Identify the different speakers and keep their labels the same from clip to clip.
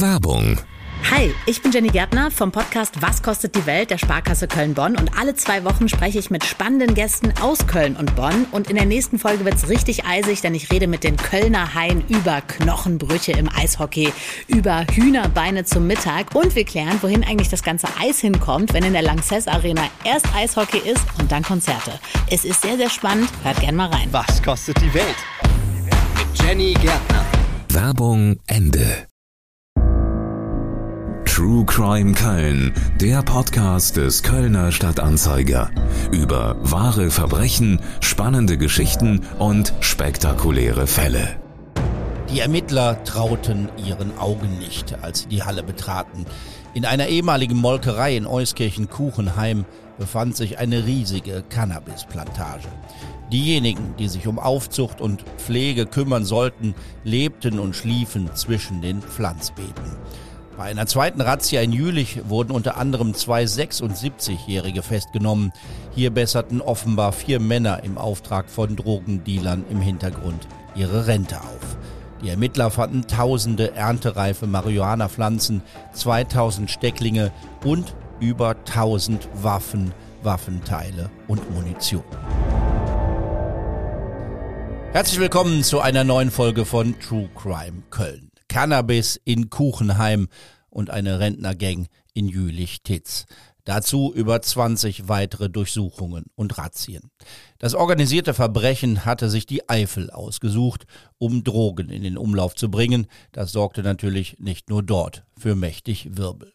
Speaker 1: Werbung
Speaker 2: Hi, ich bin Jenny Gärtner vom Podcast Was kostet die Welt der Sparkasse Köln-Bonn und alle zwei Wochen spreche ich mit spannenden Gästen aus Köln und Bonn und in der nächsten Folge wird es richtig eisig, denn ich rede mit den Kölner Haien über Knochenbrüche im Eishockey, über Hühnerbeine zum Mittag und wir klären, wohin eigentlich das ganze Eis hinkommt, wenn in der Lanxess Arena erst Eishockey ist und dann Konzerte. Es ist sehr, sehr spannend, hört gern mal rein.
Speaker 3: Was kostet die Welt? Mit Jenny Gärtner.
Speaker 1: Werbung Ende True Crime Köln, der Podcast des Kölner Stadtanzeiger. Über wahre Verbrechen, spannende Geschichten und spektakuläre Fälle.
Speaker 4: Die Ermittler trauten ihren Augen nicht, als sie die Halle betraten. In einer ehemaligen Molkerei in Euskirchen-Kuchenheim befand sich eine riesige Cannabisplantage. Diejenigen, die sich um Aufzucht und Pflege kümmern sollten, lebten und schliefen zwischen den Pflanzbeeten. Bei einer zweiten Razzia in Jülich wurden unter anderem zwei 76-Jährige festgenommen. Hier besserten offenbar vier Männer im Auftrag von Drogendealern im Hintergrund ihre Rente auf. Die Ermittler fanden tausende erntereife Marihuana-Pflanzen, 2000 Stecklinge und über 1000 Waffen, Waffenteile und Munition. Herzlich willkommen zu einer neuen Folge von True Crime Köln. Cannabis in Kuchenheim und eine Rentnergang in Jülich-Titz. Dazu über 20 weitere Durchsuchungen und Razzien. Das organisierte Verbrechen hatte sich die Eifel ausgesucht, um Drogen in den Umlauf zu bringen. Das sorgte natürlich nicht nur dort für mächtig Wirbel.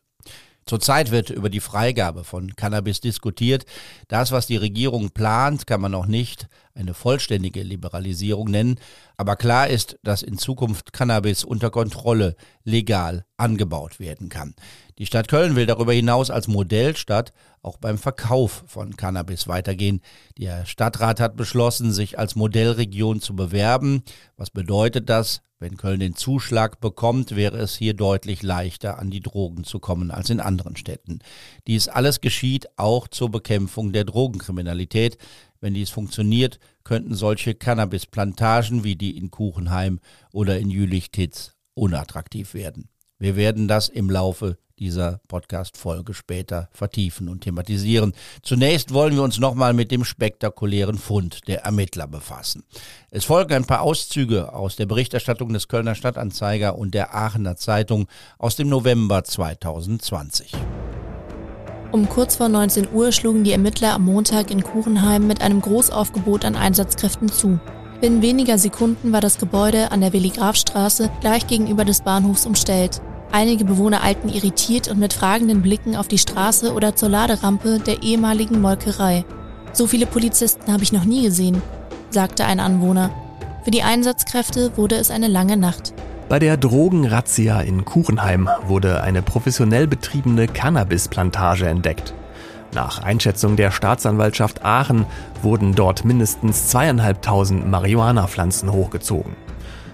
Speaker 4: Zurzeit wird über die Freigabe von Cannabis diskutiert. Das, was die Regierung plant, kann man noch nicht eine vollständige Liberalisierung nennen. Aber klar ist, dass in Zukunft Cannabis unter Kontrolle legal angebaut werden kann. Die Stadt Köln will darüber hinaus als Modellstadt auch beim Verkauf von Cannabis weitergehen. Der Stadtrat hat beschlossen, sich als Modellregion zu bewerben. Was bedeutet das? Wenn Köln den Zuschlag bekommt, wäre es hier deutlich leichter, an die Drogen zu kommen als in anderen Städten. Dies alles geschieht auch zur Bekämpfung der Drogenkriminalität. Wenn dies funktioniert, könnten solche Cannabisplantagen wie die in Kuchenheim oder in Jülich-Titz unattraktiv werden. Wir werden das im Laufe dieser Podcast-Folge später vertiefen und thematisieren. Zunächst wollen wir uns nochmal mit dem spektakulären Fund der Ermittler befassen. Es folgen ein paar Auszüge aus der Berichterstattung des Kölner Stadtanzeiger und der Aachener Zeitung aus dem November 2020.
Speaker 5: Um kurz vor 19 Uhr schlugen die Ermittler am Montag in Kuchenheim mit einem Großaufgebot an Einsatzkräften zu. Binnen weniger Sekunden war das Gebäude an der Willi-Graf-Straße gleich gegenüber des Bahnhofs umstellt. Einige Bewohner eilten irritiert und mit fragenden Blicken auf die Straße oder zur Laderampe der ehemaligen Molkerei. So viele Polizisten habe ich noch nie gesehen, sagte ein Anwohner. Für die Einsatzkräfte wurde es eine lange Nacht.
Speaker 6: Bei der Drogenrazzia in Kuchenheim wurde eine professionell betriebene Cannabisplantage entdeckt. Nach Einschätzung der Staatsanwaltschaft Aachen wurden dort mindestens zweieinhalbtausend Marihuana-Pflanzen hochgezogen.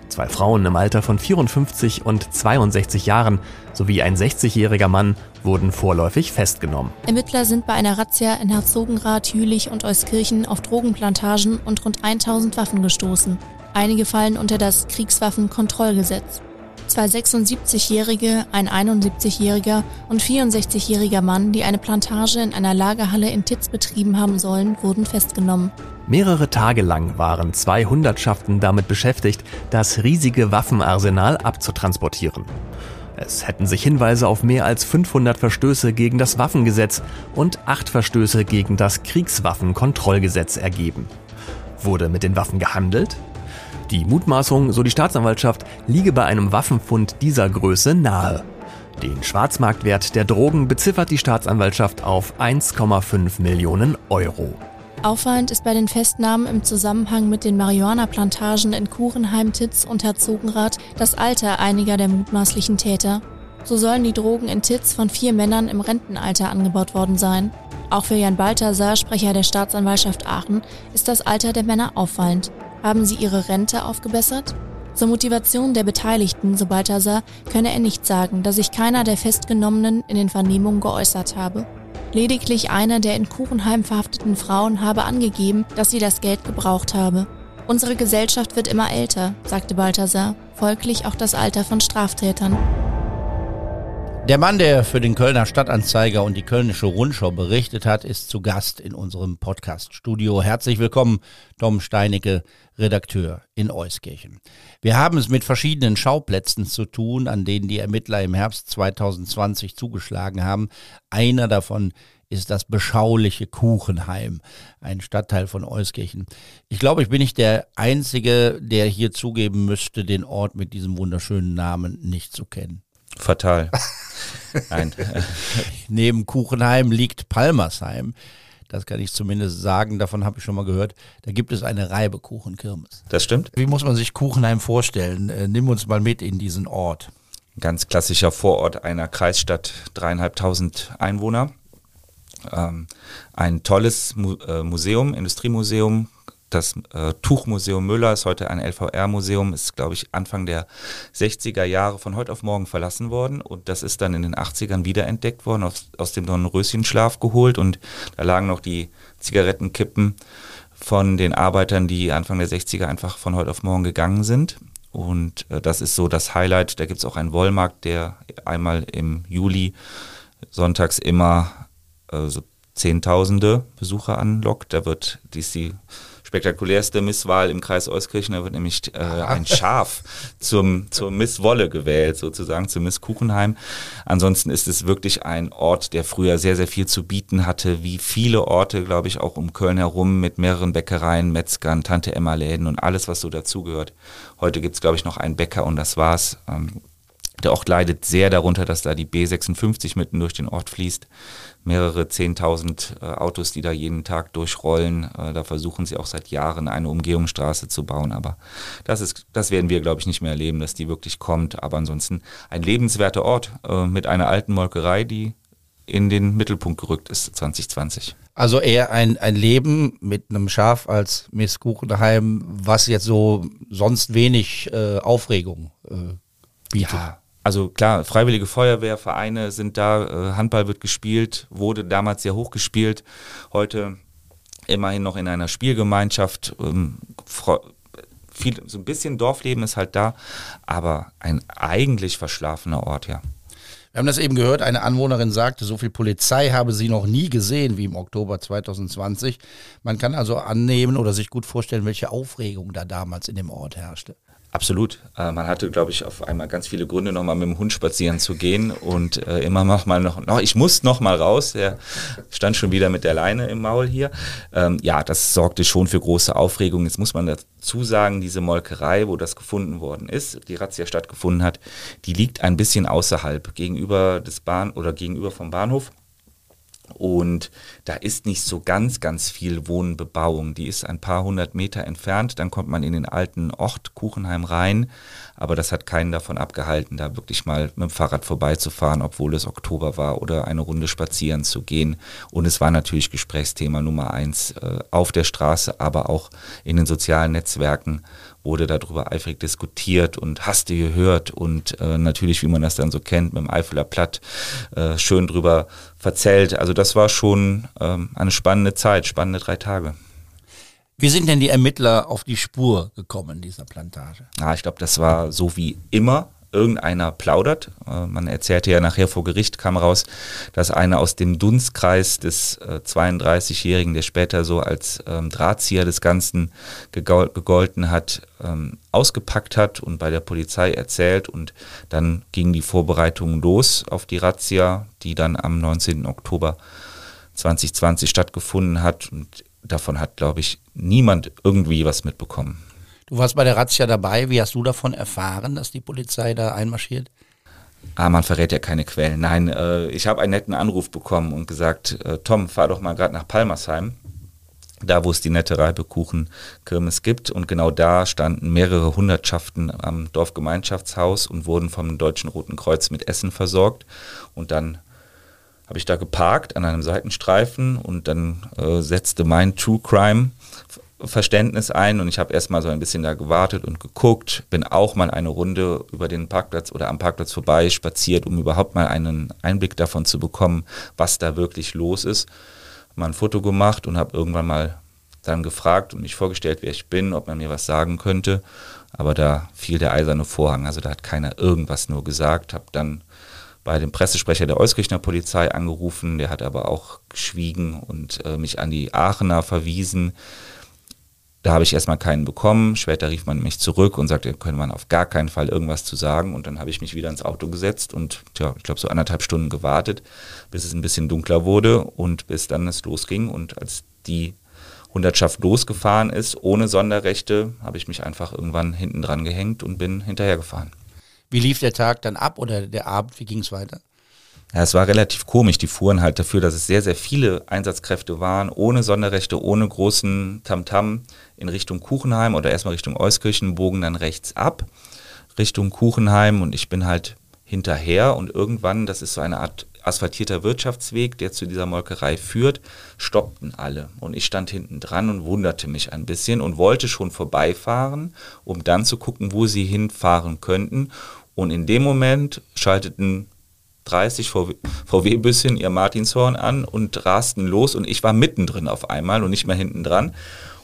Speaker 6: Zwei Frauen im Alter von 54 und 62 Jahren sowie ein 60-jähriger Mann wurden vorläufig festgenommen.
Speaker 5: Ermittler sind bei einer Razzia in Herzogenrath, Jülich und Euskirchen auf Drogenplantagen und rund 1000 Waffen gestoßen. Einige fallen unter das Kriegswaffenkontrollgesetz. Zwei 76-Jährige, ein 71-Jähriger und 64-jähriger Mann, die eine Plantage in einer Lagerhalle in Titz betrieben haben sollen, wurden festgenommen.
Speaker 6: Mehrere Tage lang waren zwei Hundertschaften damit beschäftigt, das riesige Waffenarsenal abzutransportieren. Es hätten sich Hinweise auf mehr als 500 Verstöße gegen das Waffengesetz und acht Verstöße gegen das Kriegswaffenkontrollgesetz ergeben. Wurde mit den Waffen gehandelt? Die Mutmaßung, so die Staatsanwaltschaft, liege bei einem Waffenfund dieser Größe nahe. Den Schwarzmarktwert der Drogen beziffert die Staatsanwaltschaft auf 1,5 Millionen Euro.
Speaker 5: Auffallend ist bei den Festnahmen im Zusammenhang mit den Marihuana-Plantagen in Kurenheim, Titz und Herzogenrath das Alter einiger der mutmaßlichen Täter. So sollen die Drogen in Titz von vier Männern im Rentenalter angebaut worden sein. Auch für Jan Balthasar, Sprecher der Staatsanwaltschaft Aachen, ist das Alter der Männer auffallend. Haben sie ihre Rente aufgebessert? Zur Motivation der Beteiligten, so Balthasar, könne er nicht sagen, da sich keiner der Festgenommenen in den Vernehmungen geäußert habe. Lediglich eine der in Kuchenheim verhafteten Frauen habe angegeben, dass sie das Geld gebraucht habe. Unsere Gesellschaft wird immer älter, sagte Balthasar, folglich auch das Alter von Straftätern.
Speaker 4: Der Mann, der für den Kölner Stadtanzeiger und die Kölnische Rundschau berichtet hat, ist zu Gast in unserem Podcast-Studio. Herzlich willkommen, Tom Steinecke, Redakteur in Euskirchen. Wir haben es mit verschiedenen Schauplätzen zu tun, an denen die Ermittler im Herbst 2020 zugeschlagen haben. Einer davon ist das beschauliche Kuchenheim, ein Stadtteil von Euskirchen. Ich glaube, ich bin nicht der Einzige, der hier zugeben müsste, den Ort mit diesem wunderschönen Namen nicht zu kennen.
Speaker 7: Fatal. Nein.
Speaker 4: Neben Kuchenheim liegt Palmersheim. Das kann ich zumindest sagen, davon habe ich schon mal gehört. Da gibt es eine Reibekuchenkirmes.
Speaker 7: Das stimmt.
Speaker 4: Wie muss man sich Kuchenheim vorstellen? Äh, nimm uns mal mit in diesen Ort.
Speaker 7: Ganz klassischer Vorort einer Kreisstadt, dreieinhalbtausend Einwohner. Ähm, ein tolles Mu äh, Museum, Industriemuseum, das äh, Tuchmuseum Müller ist heute ein LVR-Museum, ist, glaube ich, Anfang der 60er Jahre von heute auf morgen verlassen worden. Und das ist dann in den 80ern wiederentdeckt worden, aus, aus dem Dornröschenschlaf geholt. Und da lagen noch die Zigarettenkippen von den Arbeitern, die Anfang der 60er einfach von heute auf morgen gegangen sind. Und äh, das ist so das Highlight. Da gibt es auch einen Wollmarkt, der einmal im Juli sonntags immer äh, so Zehntausende Besucher anlockt. Da wird dies die spektakulärste Misswahl im Kreis Euskirchen. Da wird nämlich äh, ein Schaf zum, zur Miss Wolle gewählt, sozusagen, zur Miss Kuchenheim. Ansonsten ist es wirklich ein Ort, der früher sehr, sehr viel zu bieten hatte, wie viele Orte, glaube ich, auch um Köln herum mit mehreren Bäckereien, Metzgern, Tante-Emma-Läden und alles, was so dazugehört. Heute gibt es, glaube ich, noch einen Bäcker und das war's. Ähm, der Ort leidet sehr darunter, dass da die B56 mitten durch den Ort fließt mehrere Zehntausend äh, Autos, die da jeden Tag durchrollen. Äh, da versuchen sie auch seit Jahren eine Umgehungsstraße zu bauen. Aber das, ist, das werden wir, glaube ich, nicht mehr erleben, dass die wirklich kommt. Aber ansonsten ein lebenswerter Ort äh, mit einer alten Molkerei, die in den Mittelpunkt gerückt ist 2020.
Speaker 4: Also eher ein, ein Leben mit einem Schaf als Miss Kuchenheim, was jetzt so sonst wenig äh, Aufregung äh, bietet.
Speaker 7: Ja, also klar, Freiwillige Feuerwehrvereine sind da, äh, Handball wird gespielt, wurde damals sehr hoch gespielt, heute immerhin noch in einer Spielgemeinschaft. Ähm, viel, so ein bisschen Dorfleben ist halt da, aber ein eigentlich verschlafener Ort, ja.
Speaker 4: Wir haben das eben gehört, eine Anwohnerin sagte, so viel Polizei habe sie noch nie gesehen wie im Oktober 2020. Man kann also annehmen oder sich gut vorstellen, welche Aufregung da damals in dem Ort herrschte.
Speaker 7: Absolut. Äh, man hatte, glaube ich, auf einmal ganz viele Gründe, nochmal mit dem Hund spazieren zu gehen und äh, immer noch mal noch, noch, ich muss noch mal raus. Er stand schon wieder mit der Leine im Maul hier. Ähm, ja, das sorgte schon für große Aufregung. Jetzt muss man dazu sagen, diese Molkerei, wo das gefunden worden ist, die Razzia stattgefunden hat, die liegt ein bisschen außerhalb, gegenüber des Bahn oder gegenüber vom Bahnhof. Und da ist nicht so ganz, ganz viel Wohnbebauung. Die ist ein paar hundert Meter entfernt. Dann kommt man in den alten Ort Kuchenheim rein. Aber das hat keinen davon abgehalten, da wirklich mal mit dem Fahrrad vorbeizufahren, obwohl es Oktober war oder eine Runde spazieren zu gehen. Und es war natürlich Gesprächsthema Nummer eins äh, auf der Straße, aber auch in den sozialen Netzwerken wurde darüber eifrig diskutiert und hast du gehört und äh, natürlich, wie man das dann so kennt, mit dem Eifeler Platt äh, schön drüber verzählt. Also das war schon ähm, eine spannende Zeit, spannende drei Tage.
Speaker 4: Wie sind denn die Ermittler auf die Spur gekommen dieser Plantage?
Speaker 7: Ah, ich glaube, das war so wie immer irgendeiner plaudert. Äh, man erzählte ja nachher vor Gericht, kam raus, dass einer aus dem Dunstkreis des äh, 32-Jährigen, der später so als ähm, Drahtzieher des Ganzen gegolten hat, ähm, ausgepackt hat und bei der Polizei erzählt. Und dann gingen die Vorbereitungen los auf die Razzia, die dann am 19. Oktober 2020 stattgefunden hat. Und davon hat, glaube ich, niemand irgendwie was mitbekommen.
Speaker 4: Du warst bei der Razzia dabei. Wie hast du davon erfahren, dass die Polizei da einmarschiert?
Speaker 7: Ah, man verrät ja keine Quellen. Nein, äh, ich habe einen netten Anruf bekommen und gesagt, äh, Tom, fahr doch mal gerade nach Palmersheim, da wo es die nette Reibekuchenkirmes gibt. Und genau da standen mehrere Hundertschaften am Dorfgemeinschaftshaus und wurden vom Deutschen Roten Kreuz mit Essen versorgt. Und dann habe ich da geparkt an einem Seitenstreifen und dann äh, setzte mein True Crime Verständnis ein und ich habe erstmal so ein bisschen da gewartet und geguckt, bin auch mal eine Runde über den Parkplatz oder am Parkplatz vorbei spaziert, um überhaupt mal einen Einblick davon zu bekommen, was da wirklich los ist. Mal ein Foto gemacht und habe irgendwann mal dann gefragt und mich vorgestellt, wer ich bin, ob man mir was sagen könnte. Aber da fiel der eiserne Vorhang, also da hat keiner irgendwas nur gesagt, habe dann bei dem Pressesprecher der Euskirchner Polizei angerufen, der hat aber auch geschwiegen und äh, mich an die Aachener verwiesen. Da habe ich erstmal keinen bekommen. Später rief man mich zurück und sagte, können man auf gar keinen Fall irgendwas zu sagen. Und dann habe ich mich wieder ins Auto gesetzt und tja, ich glaube so anderthalb Stunden gewartet, bis es ein bisschen dunkler wurde und bis dann es losging. Und als die Hundertschaft losgefahren ist, ohne Sonderrechte, habe ich mich einfach irgendwann hinten dran gehängt und bin hinterhergefahren.
Speaker 4: Wie lief der Tag dann ab oder der Abend? Wie ging es weiter?
Speaker 7: Ja, es war relativ komisch. Die fuhren halt dafür, dass es sehr, sehr viele Einsatzkräfte waren, ohne Sonderrechte, ohne großen Tamtam in Richtung Kuchenheim oder erstmal Richtung Euskirchen, bogen dann rechts ab Richtung Kuchenheim und ich bin halt hinterher und irgendwann, das ist so eine Art asphaltierter Wirtschaftsweg, der zu dieser Molkerei führt, stoppten alle. Und ich stand hinten dran und wunderte mich ein bisschen und wollte schon vorbeifahren, um dann zu gucken, wo sie hinfahren könnten. Und in dem Moment schalteten 30 VW-Büsschen ihr Martinshorn an und rasten los und ich war mittendrin auf einmal und nicht mehr hinten dran.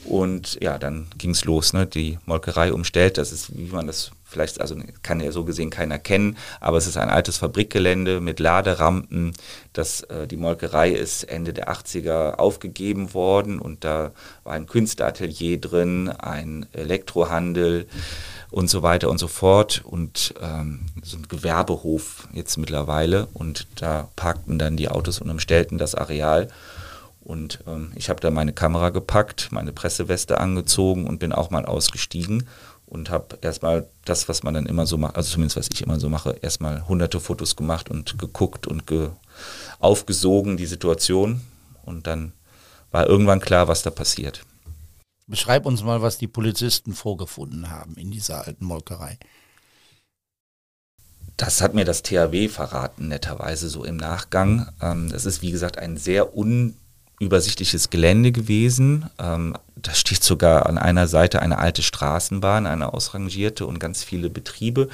Speaker 7: Und ja, dann ging es los, ne? die Molkerei umstellt, das ist, wie man das vielleicht, also kann ja so gesehen keiner kennen, aber es ist ein altes Fabrikgelände mit Laderampen. Das, äh, die Molkerei ist Ende der 80er aufgegeben worden und da war ein Künsteratelier drin, ein Elektrohandel und so weiter und so fort und ähm, so ein Gewerbehof jetzt mittlerweile und da parkten dann die Autos und umstellten das Areal. Und ähm, ich habe da meine Kamera gepackt, meine Presseweste angezogen und bin auch mal ausgestiegen und habe erstmal das, was man dann immer so macht, also zumindest was ich immer so mache, erstmal hunderte Fotos gemacht und geguckt und ge aufgesogen die Situation und dann war irgendwann klar, was da passiert.
Speaker 4: Beschreib uns mal, was die Polizisten vorgefunden haben in dieser alten Molkerei.
Speaker 7: Das hat mir das THW verraten, netterweise so im Nachgang. Ähm, das ist, wie gesagt, ein sehr un übersichtliches Gelände gewesen. Ähm, da steht sogar an einer Seite eine alte Straßenbahn, eine ausrangierte und ganz viele Betriebe.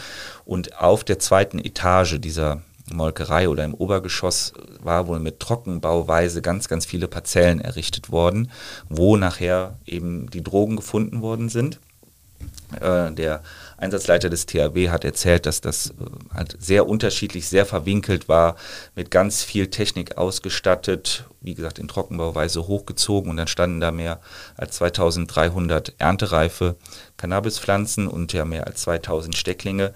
Speaker 7: Und auf der zweiten Etage dieser Molkerei oder im Obergeschoss war wohl mit Trockenbauweise ganz, ganz viele Parzellen errichtet worden, wo nachher eben die Drogen gefunden worden sind. Äh, der Einsatzleiter des THW hat erzählt, dass das halt sehr unterschiedlich, sehr verwinkelt war, mit ganz viel Technik ausgestattet, wie gesagt in Trockenbauweise hochgezogen und dann standen da mehr als 2300 erntereife Cannabispflanzen und ja mehr als 2000 Stecklinge.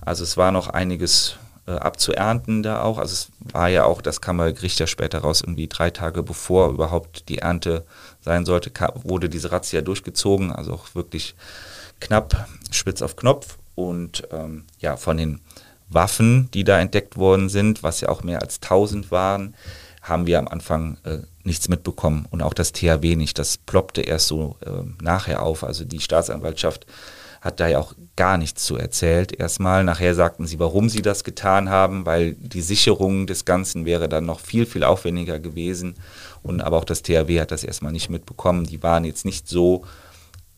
Speaker 7: Also es war noch einiges äh, abzuernten da auch. Also es war ja auch, das Kammergericht ja später raus, irgendwie drei Tage bevor überhaupt die Ernte sein sollte, wurde diese Razzia durchgezogen, also auch wirklich knapp spitz auf Knopf und ähm, ja, von den Waffen, die da entdeckt worden sind, was ja auch mehr als 1000 waren, haben wir am Anfang äh, nichts mitbekommen und auch das THW nicht. Das ploppte erst so äh, nachher auf. Also die Staatsanwaltschaft hat da ja auch gar nichts zu erzählt. Erstmal, nachher sagten sie, warum sie das getan haben, weil die Sicherung des Ganzen wäre dann noch viel, viel aufwendiger gewesen. Und aber auch das THW hat das erstmal nicht mitbekommen. Die waren jetzt nicht so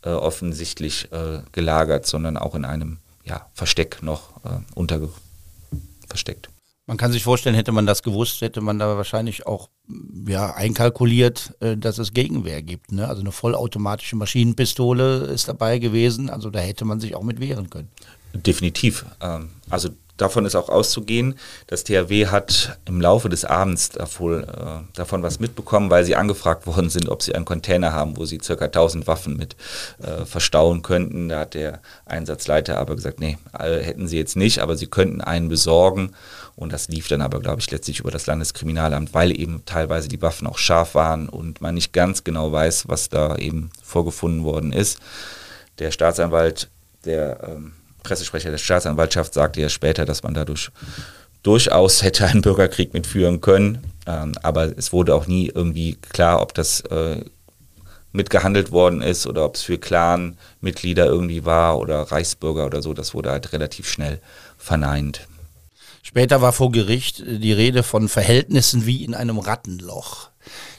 Speaker 7: äh, offensichtlich äh, gelagert, sondern auch in einem ja, Versteck noch äh, unter versteckt.
Speaker 4: Man kann sich vorstellen, hätte man das gewusst, hätte man da wahrscheinlich auch ja, einkalkuliert, äh, dass es Gegenwehr gibt. Ne? Also eine vollautomatische Maschinenpistole ist dabei gewesen, also da hätte man sich auch mit wehren können.
Speaker 7: Definitiv. Ähm, also davon ist auch auszugehen. Das THW hat im Laufe des Abends davon, äh, davon was mitbekommen, weil sie angefragt worden sind, ob sie einen Container haben, wo sie ca. 1000 Waffen mit äh, verstauen könnten. Da hat der Einsatzleiter aber gesagt, nee, hätten sie jetzt nicht, aber sie könnten einen besorgen. Und das lief dann aber, glaube ich, letztlich über das Landeskriminalamt, weil eben teilweise die Waffen auch scharf waren und man nicht ganz genau weiß, was da eben vorgefunden worden ist. Der Staatsanwalt, der ähm, Pressesprecher der Staatsanwaltschaft sagte ja später, dass man dadurch durchaus hätte einen Bürgerkrieg mitführen können. Ähm, aber es wurde auch nie irgendwie klar, ob das äh, mitgehandelt worden ist oder ob es für Clan-Mitglieder irgendwie war oder Reichsbürger oder so. Das wurde halt relativ schnell verneint.
Speaker 4: Später war vor Gericht die Rede von Verhältnissen wie in einem Rattenloch.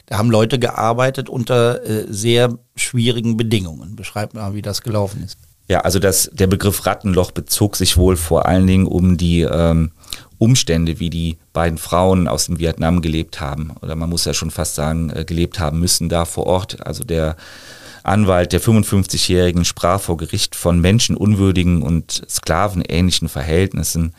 Speaker 4: Da haben Leute gearbeitet unter äh, sehr schwierigen Bedingungen. Beschreib mal, wie das gelaufen ist.
Speaker 7: Ja, also das, der Begriff Rattenloch bezog sich wohl vor allen Dingen um die ähm, Umstände, wie die beiden Frauen aus dem Vietnam gelebt haben. Oder man muss ja schon fast sagen, äh, gelebt haben müssen da vor Ort. Also der Anwalt der 55-Jährigen sprach vor Gericht von menschenunwürdigen und sklavenähnlichen Verhältnissen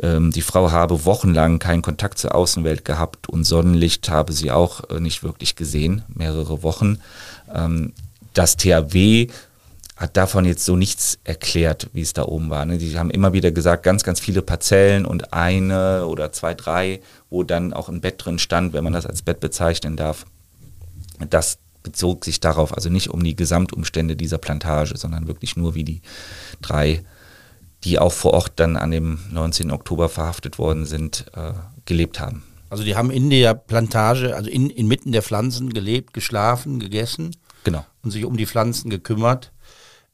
Speaker 7: Ähm, die Frau habe wochenlang keinen Kontakt zur Außenwelt gehabt und Sonnenlicht habe sie auch äh, nicht wirklich gesehen, mehrere Wochen. Ähm, das THW hat davon jetzt so nichts erklärt, wie es da oben war. Ne? Die haben immer wieder gesagt, ganz, ganz viele Parzellen und eine oder zwei, drei, wo dann auch ein Bett drin stand, wenn man das als Bett bezeichnen darf. Das bezog sich darauf, also nicht um die Gesamtumstände dieser Plantage, sondern wirklich nur wie die drei, die auch vor Ort dann an dem 19. Oktober verhaftet worden sind, äh, gelebt haben.
Speaker 4: Also die haben in der Plantage, also in, inmitten der Pflanzen gelebt, geschlafen, gegessen.
Speaker 7: Genau.
Speaker 4: Und sich um die Pflanzen gekümmert.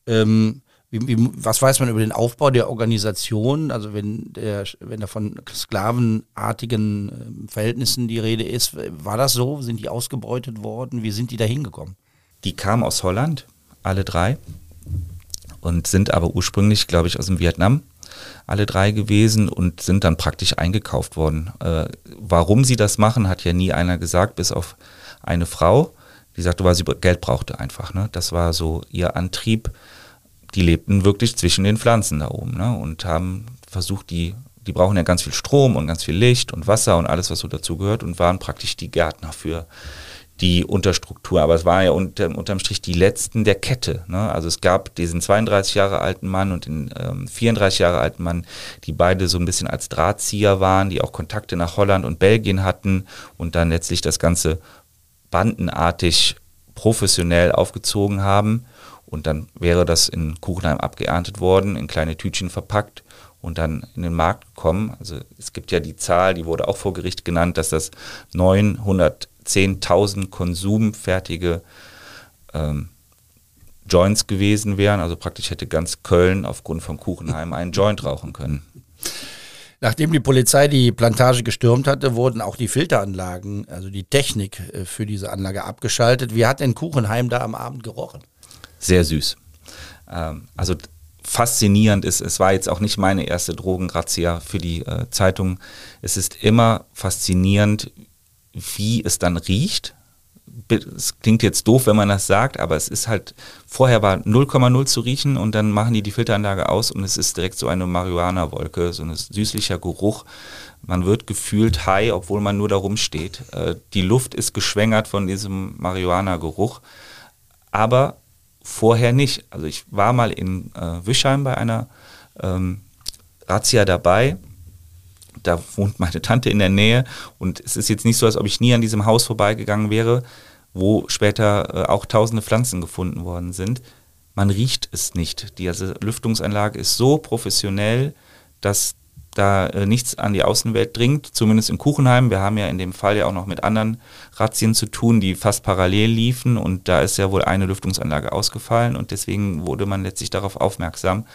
Speaker 4: Ähm, wie, wie, was weiß man über den Aufbau der Organisation? Also wenn der, wenn da von sklavenartigen ähm, Verhältnissen die Rede ist, war das so? Sind die ausgebeutet worden? Wie sind die da hingekommen?
Speaker 7: Die kamen aus Holland, alle drei, und sind aber ursprünglich, glaube ich, aus dem Vietnam alle drei gewesen und sind dann praktisch eingekauft worden. Äh, warum sie das machen, hat ja nie einer gesagt, bis auf eine Frau, die sagte, weil sie Geld brauchte einfach. Ne? Das war so ihr Antrieb, die lebten wirklich zwischen den Pflanzen da oben ne? und haben versucht, die, die brauchen ja ganz viel Strom und ganz viel Licht und Wasser und alles, was so dazu gehört und waren praktisch die Gärtner für die Unterstruktur. Aber es war ja unter, unterm Strich die letzten der Kette. Ne? Also es gab diesen 32 Jahre alten Mann und den ähm, 34 Jahre alten Mann, die beide so ein bisschen als Drahtzieher waren, die auch Kontakte nach Holland und Belgien hatten und dann letztlich das Ganze bandenartig professionell aufgezogen haben und dann wäre das in Kuchenheim abgeerntet worden, in kleine Tütchen verpackt und dann in den Markt gekommen. Also es gibt ja die Zahl, die wurde auch vor Gericht genannt, dass das 910.000 konsumfertige ähm, Joints gewesen wären. Also praktisch hätte ganz Köln aufgrund von Kuchenheim einen Joint rauchen können.
Speaker 4: Nachdem die Polizei die Plantage gestürmt hatte, wurden auch die Filteranlagen, also die Technik äh, für diese Anlage abgeschaltet. Wie hat denn Kuchenheim da am Abend gerochen?
Speaker 7: sehr süß. Ähm, also faszinierend ist, es war jetzt auch nicht meine erste Drogengrazia für die äh, Zeitung. Es ist immer faszinierend, wie es dann riecht. Es klingt jetzt doof, wenn man das sagt, aber es ist halt, vorher war 0,0 zu riechen und dann machen die die Filteranlage aus und es ist direkt so eine Marihuana-Wolke, so ein süßlicher Geruch. Man wird gefühlt high, obwohl man nur da rumsteht. Äh, die Luft ist geschwängert von diesem Marihuana-Geruch. Aber vorher nicht. Also ich war mal in äh, Wischheim bei einer ähm, Razzia dabei. Da wohnt meine Tante in der Nähe und es ist jetzt nicht so, als ob ich nie an diesem Haus vorbeigegangen wäre, wo später äh, auch tausende Pflanzen gefunden worden sind. Man riecht es nicht. Diese Lüftungsanlage ist so professionell, dass da äh, nichts an die Außenwelt dringt, zumindest in Kuchenheim. Wir haben ja in dem Fall ja auch noch mit anderen Razzien zu tun, die fast parallel liefen und da ist ja wohl eine Lüftungsanlage ausgefallen und deswegen wurde man letztlich darauf aufmerksam.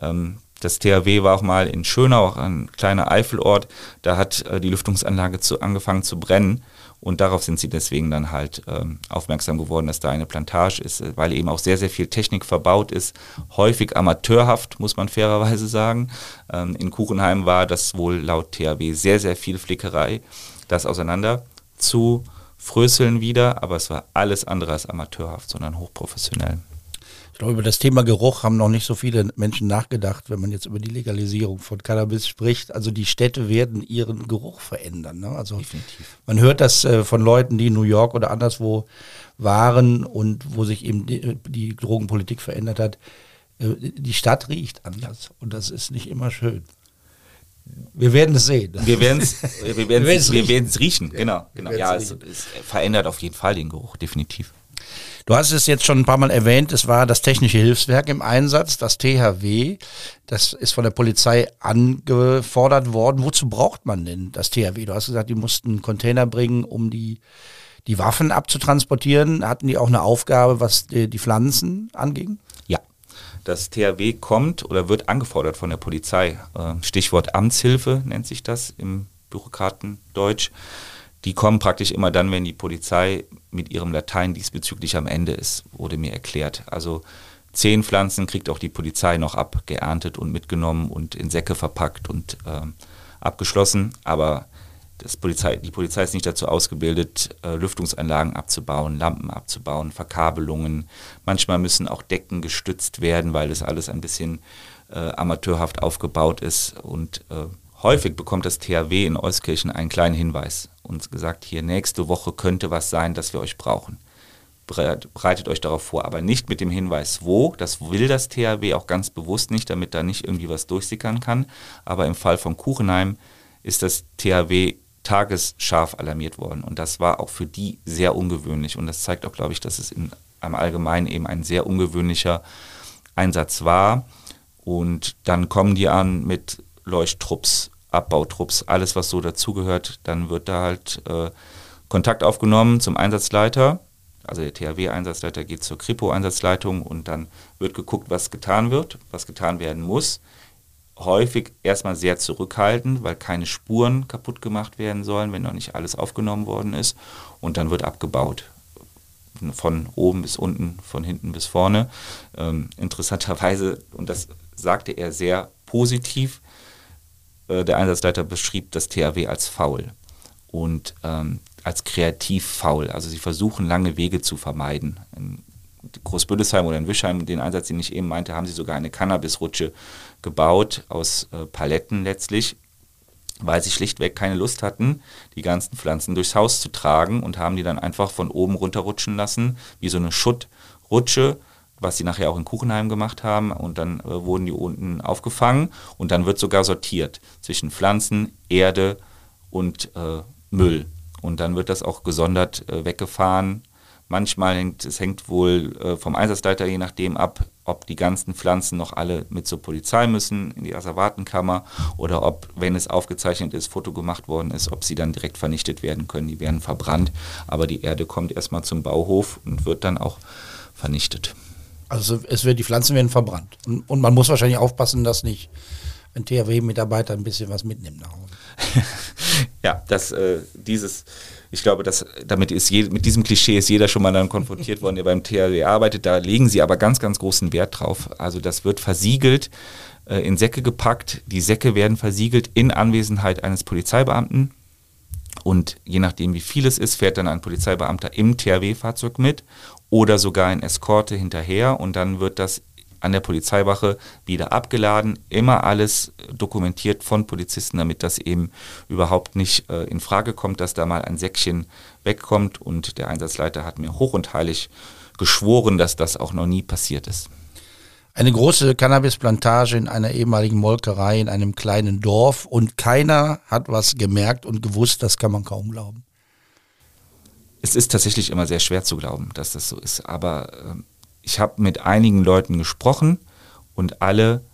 Speaker 7: Ähm, das THW war auch mal in Schönau, auch ein kleiner Eifelort, da hat äh, die Lüftungsanlage zu, angefangen zu brennen und darauf sind sie deswegen dann halt ähm, aufmerksam geworden, dass da eine Plantage ist, äh, weil eben auch sehr, sehr viel Technik verbaut ist. Häufig amateurhaft, muss man fairerweise sagen. Ähm, in Kuchenheim war das wohl laut THW sehr, sehr viel Flickerei, das auseinander zu fröseln wieder, aber es war alles andere als amateurhaft, sondern hochprofessionell.
Speaker 4: Ich glaube, über das Thema Geruch haben noch nicht so viele Menschen nachgedacht, wenn man jetzt über die Legalisierung von Cannabis spricht. Also die Städte werden ihren Geruch verändern. Ne? Also Definitiv. man hört das äh, von Leuten, die in New York oder anderswo waren und wo sich eben die, die Drogenpolitik verändert hat. Äh, die Stadt riecht anders und das ist nicht immer schön. Wir werden es sehen.
Speaker 7: Wir werden es wir werden es wir riechen. riechen. Genau, genau. Ja, es, es verändert auf jeden Fall den Geruch, definitiv.
Speaker 4: Du hast es jetzt schon ein paar Mal erwähnt, es war das technische Hilfswerk im Einsatz, das THW. Das ist von der Polizei angefordert worden. Wozu braucht man denn das THW? Du hast gesagt, die mussten Container bringen, um die, die Waffen abzutransportieren. Hatten die auch eine Aufgabe, was die, die Pflanzen anging?
Speaker 7: Ja. Das THW kommt oder wird angefordert von der Polizei. Ähm, Stichwort Amtshilfe nennt sich das im Bürokratendeutsch die kommen praktisch immer dann, wenn die Polizei mit ihrem Latein diesbezüglich am Ende ist, wurde mir erklärt. Also zehn Pflanzen kriegt auch die Polizei noch abgeerntet und mitgenommen und in Säcke verpackt und ähm, abgeschlossen. Aber Polizei, die Polizei ist nicht dazu ausgebildet, äh, Lüftungsanlagen abzubauen, Lampen abzubauen, Verkabelungen. Manchmal müssen auch Decken gestützt werden, weil das alles ein bisschen äh, amateurhaft aufgebaut ist und äh, häufig bekommt das THW in Euskirchen einen kleinen Hinweis und gesagt, hier nächste Woche könnte was sein, dass wir euch brauchen. Bereitet euch darauf vor, aber nicht mit dem Hinweis, wo. Das will das THW auch ganz bewusst nicht, damit da nicht irgendwie was durchsickern kann. Aber im Fall von Kuchenheim ist das THW tagesscharf alarmiert worden. Und das war auch für die sehr ungewöhnlich. Und das zeigt auch, glaube ich, dass es in, im Allgemeinen eben ein sehr ungewöhnlicher Einsatz war. Und dann kommen die an mit Leuchttrupps, Abbautrupps, alles was so dazugehört. Dann wird da halt äh, Kontakt aufgenommen zum Einsatzleiter. Also der THW-Einsatzleiter geht zur Kripo-Einsatzleitung und dann wird geguckt, was getan wird, was getan werden muss. Häufig erstmal sehr zurückhaltend, weil keine Spuren kaputt gemacht werden sollen, wenn noch nicht alles aufgenommen worden ist. Und dann wird abgebaut von oben bis unten, von hinten bis vorne. Ähm, interessanterweise, und das sagte er sehr positiv, äh, der Einsatzleiter beschrieb das THW als faul und ähm, als kreativ faul. Also sie versuchen lange Wege zu vermeiden. In Großbündesheim oder in Wischheim, den Einsatz, den ich eben meinte, haben sie sogar eine Cannabisrutsche gebaut aus äh, Paletten letztlich, weil sie schlichtweg keine Lust hatten, die ganzen Pflanzen durchs Haus zu tragen und haben die dann einfach von oben runterrutschen lassen, wie so eine Schuttrutsche was sie nachher auch in Kuchenheim gemacht haben. Und dann äh, wurden die unten aufgefangen und dann wird sogar sortiert zwischen Pflanzen, Erde und äh, Müll. Und dann wird das auch gesondert äh, weggefahren. Manchmal hängt es hängt wohl äh, vom Einsatzleiter je nachdem ab, ob die ganzen Pflanzen noch alle mit zur Polizei müssen, in die Asservatenkammer, oder ob, wenn es aufgezeichnet ist, Foto gemacht worden ist, ob sie dann direkt vernichtet werden können. Die werden verbrannt, aber die Erde kommt erstmal zum Bauhof und wird dann auch vernichtet.
Speaker 4: Also es wird, die Pflanzen werden verbrannt. Und, und man muss wahrscheinlich aufpassen, dass nicht ein THW-Mitarbeiter ein bisschen was mitnimmt nach Hause.
Speaker 7: ja, das, äh, dieses, ich glaube, dass damit ist je, mit diesem Klischee ist jeder schon mal dann konfrontiert worden, der beim THW arbeitet. Da legen sie aber ganz, ganz großen Wert drauf. Also das wird versiegelt, äh, in Säcke gepackt. Die Säcke werden versiegelt in Anwesenheit eines Polizeibeamten. Und je nachdem, wie viel es ist, fährt dann ein Polizeibeamter im THW-Fahrzeug mit oder sogar in Eskorte hinterher und dann wird das an der Polizeiwache wieder abgeladen. Immer alles dokumentiert von Polizisten, damit das eben überhaupt nicht äh, in Frage kommt, dass da mal ein Säckchen wegkommt. Und der Einsatzleiter hat mir hoch und heilig geschworen, dass das auch noch nie passiert ist.
Speaker 4: Eine große Cannabisplantage in einer ehemaligen Molkerei in einem kleinen Dorf und keiner hat was gemerkt und gewusst, das kann man kaum glauben
Speaker 7: es ist tatsächlich immer sehr schwer zu glauben, dass das so ist. Aber äh, ich habe mit einigen Leuten gesprochen und alle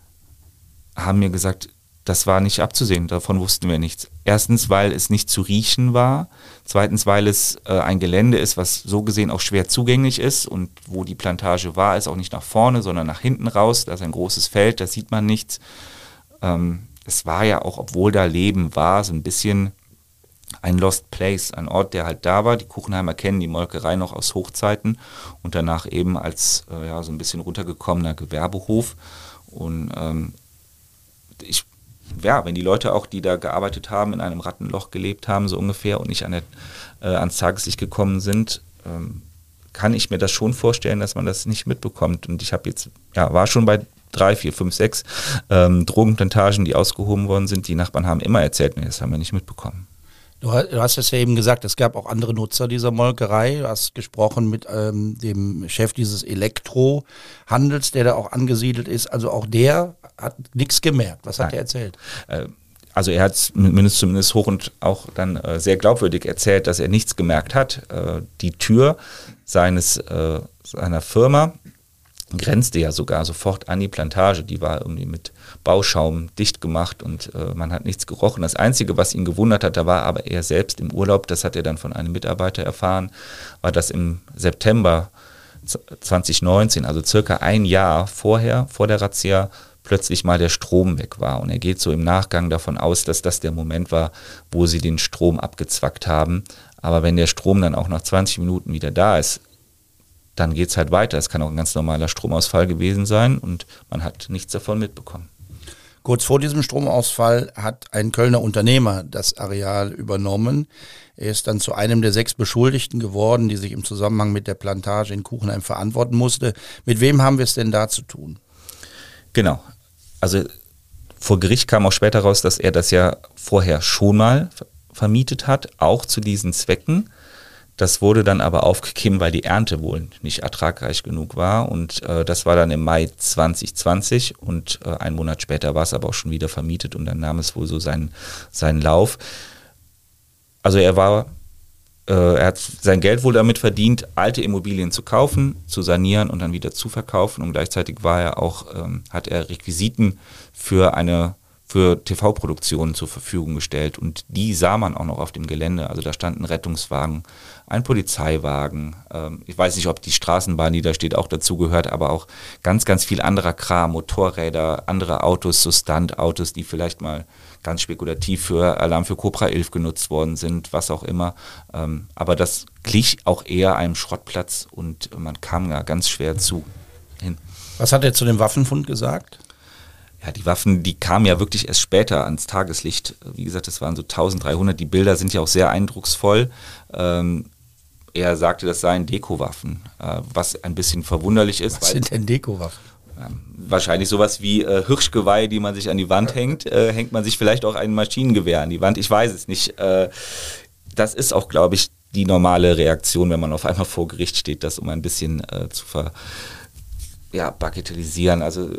Speaker 7: haben mir gesagt, das war nicht abzusehen, davon wussten wir nichts. Erstens, weil es nicht zu riechen war. Zweitens, weil es äh, ein Gelände ist, was so gesehen auch schwer zugänglich ist und wo die Plantage war, ist auch nicht nach vorne, sondern nach hinten raus. Da ist ein großes Feld, da sieht man nichts. Ähm, es war ja auch, obwohl da Leben war, so ein bisschen ein Lost Place, ein Ort, der halt da war. Die Kuchenheimer kennen die Molkerei noch aus Hochzeiten und danach eben als äh, ja, so ein bisschen runtergekommener Gewerbehof. Und ähm, ich, ja, wenn die Leute auch, die da gearbeitet haben, in einem Rattenloch gelebt haben, so ungefähr, und nicht an der, äh, ans Tageslicht gekommen sind, ähm, kann ich mir das schon vorstellen, dass man das nicht mitbekommt. Und ich habe jetzt, ja, war schon bei drei, vier, fünf, sechs ähm, Drogenplantagen, die ausgehoben worden sind. Die Nachbarn haben immer erzählt, nee, das haben wir nicht mitbekommen.
Speaker 4: Du hast es ja eben gesagt, es gab auch andere Nutzer dieser Molkerei. Du hast gesprochen mit ähm, dem Chef dieses Elektrohandels, der da auch angesiedelt ist. Also auch der hat nichts gemerkt. Was hat Nein. er erzählt?
Speaker 7: Äh, also er hat zumindest, zumindest hoch und auch dann äh, sehr glaubwürdig erzählt, dass er nichts gemerkt hat. Äh, die Tür seines, äh, seiner Firma grenzte ja sogar sofort an die Plantage. Die war irgendwie mit Bauschaum dicht gemacht und äh, man hat nichts gerochen. Das Einzige, was ihn gewundert hat, da war aber er selbst im Urlaub, das hat er dann von einem Mitarbeiter erfahren, war, dass im September 2019, also circa ein Jahr vorher, vor der Razzia, plötzlich mal der Strom weg war. Und er geht so im Nachgang davon aus, dass das der Moment war, wo sie den Strom abgezwackt haben. Aber wenn der Strom dann auch nach 20 Minuten wieder da ist, dann geht es halt weiter. Es kann auch ein ganz normaler Stromausfall gewesen sein und man hat nichts davon mitbekommen.
Speaker 4: Kurz vor diesem Stromausfall hat ein Kölner Unternehmer das Areal übernommen. Er ist dann zu einem der sechs Beschuldigten geworden, die sich im Zusammenhang mit der Plantage in Kuchenheim verantworten musste. Mit wem haben wir es denn da zu tun?
Speaker 7: Genau. Also Vor Gericht kam auch später raus, dass er das ja vorher schon mal vermietet hat, auch zu diesen Zwecken. Das wurde dann aber aufgegeben, weil die Ernte wohl nicht ertragreich genug war. Und äh, das war dann im Mai 2020 und äh, einen Monat später war es aber auch schon wieder vermietet und dann nahm es wohl so seinen, seinen Lauf. Also er war, äh, er hat sein Geld wohl damit verdient, alte Immobilien zu kaufen, zu sanieren und dann wieder zu verkaufen. Und gleichzeitig war er auch, ähm, hat er Requisiten für eine für TV-Produktionen zur Verfügung gestellt und die sah man auch noch auf dem Gelände. Also da standen Rettungswagen, ein Polizeiwagen. Ähm, ich weiß nicht, ob die Straßenbahn, die da steht, auch dazu gehört, aber auch ganz, ganz viel anderer Kram, Motorräder, andere Autos, so Stunt-Autos, die vielleicht mal ganz spekulativ für Alarm für Cobra 11 genutzt worden sind, was auch immer. Ähm, aber das glich auch eher einem Schrottplatz und man kam da ganz schwer zu hin.
Speaker 4: Was hat er zu dem Waffenfund gesagt?
Speaker 7: Ja, die Waffen, die kamen ja wirklich erst später ans Tageslicht. Wie gesagt, das waren so 1300. Die Bilder sind ja auch sehr eindrucksvoll. Ähm, er sagte, das seien Dekowaffen, äh, was ein bisschen verwunderlich ist.
Speaker 4: Was sind denn Dekowaffen?
Speaker 7: Wahrscheinlich sowas wie äh, Hirschgeweih, die man sich an die Wand hängt. Äh, hängt man sich vielleicht auch ein Maschinengewehr an die Wand. Ich weiß es nicht. Äh, das ist auch, glaube ich, die normale Reaktion, wenn man auf einmal vor Gericht steht, das um ein bisschen äh, zu ver, ja, bagatellisieren. Also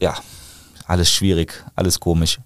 Speaker 7: ja, alles schwierig, alles komisch.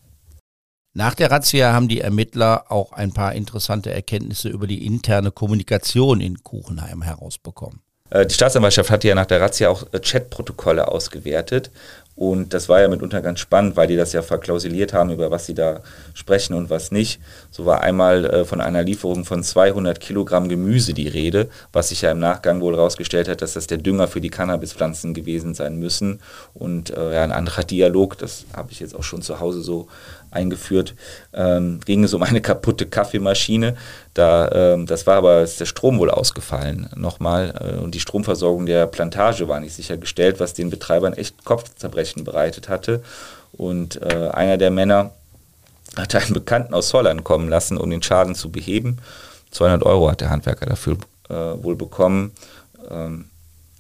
Speaker 4: Nach der Razzia haben die Ermittler auch ein paar interessante Erkenntnisse über die interne Kommunikation in Kuchenheim herausbekommen.
Speaker 7: Äh, die Staatsanwaltschaft hatte ja nach der Razzia auch äh, Chatprotokolle ausgewertet und das war ja mitunter ganz spannend, weil die das ja verklausuliert haben, über was sie da sprechen und was nicht. So war einmal äh, von einer Lieferung von 200 Kilogramm Gemüse die Rede, was sich ja im Nachgang wohl herausgestellt hat, dass das der Dünger für die Cannabispflanzen gewesen sein müssen. Und äh, ja, ein anderer Dialog, das habe ich jetzt auch schon zu Hause so eingeführt, ähm, ging es um eine kaputte Kaffeemaschine. Da, ähm, das war aber ist der Strom wohl ausgefallen nochmal äh, und die Stromversorgung der Plantage war nicht sichergestellt, was den Betreibern echt Kopfzerbrechen bereitet hatte. Und äh, einer der Männer hatte einen Bekannten aus Holland kommen lassen, um den Schaden zu beheben. 200 Euro hat der Handwerker dafür äh, wohl bekommen. Ähm,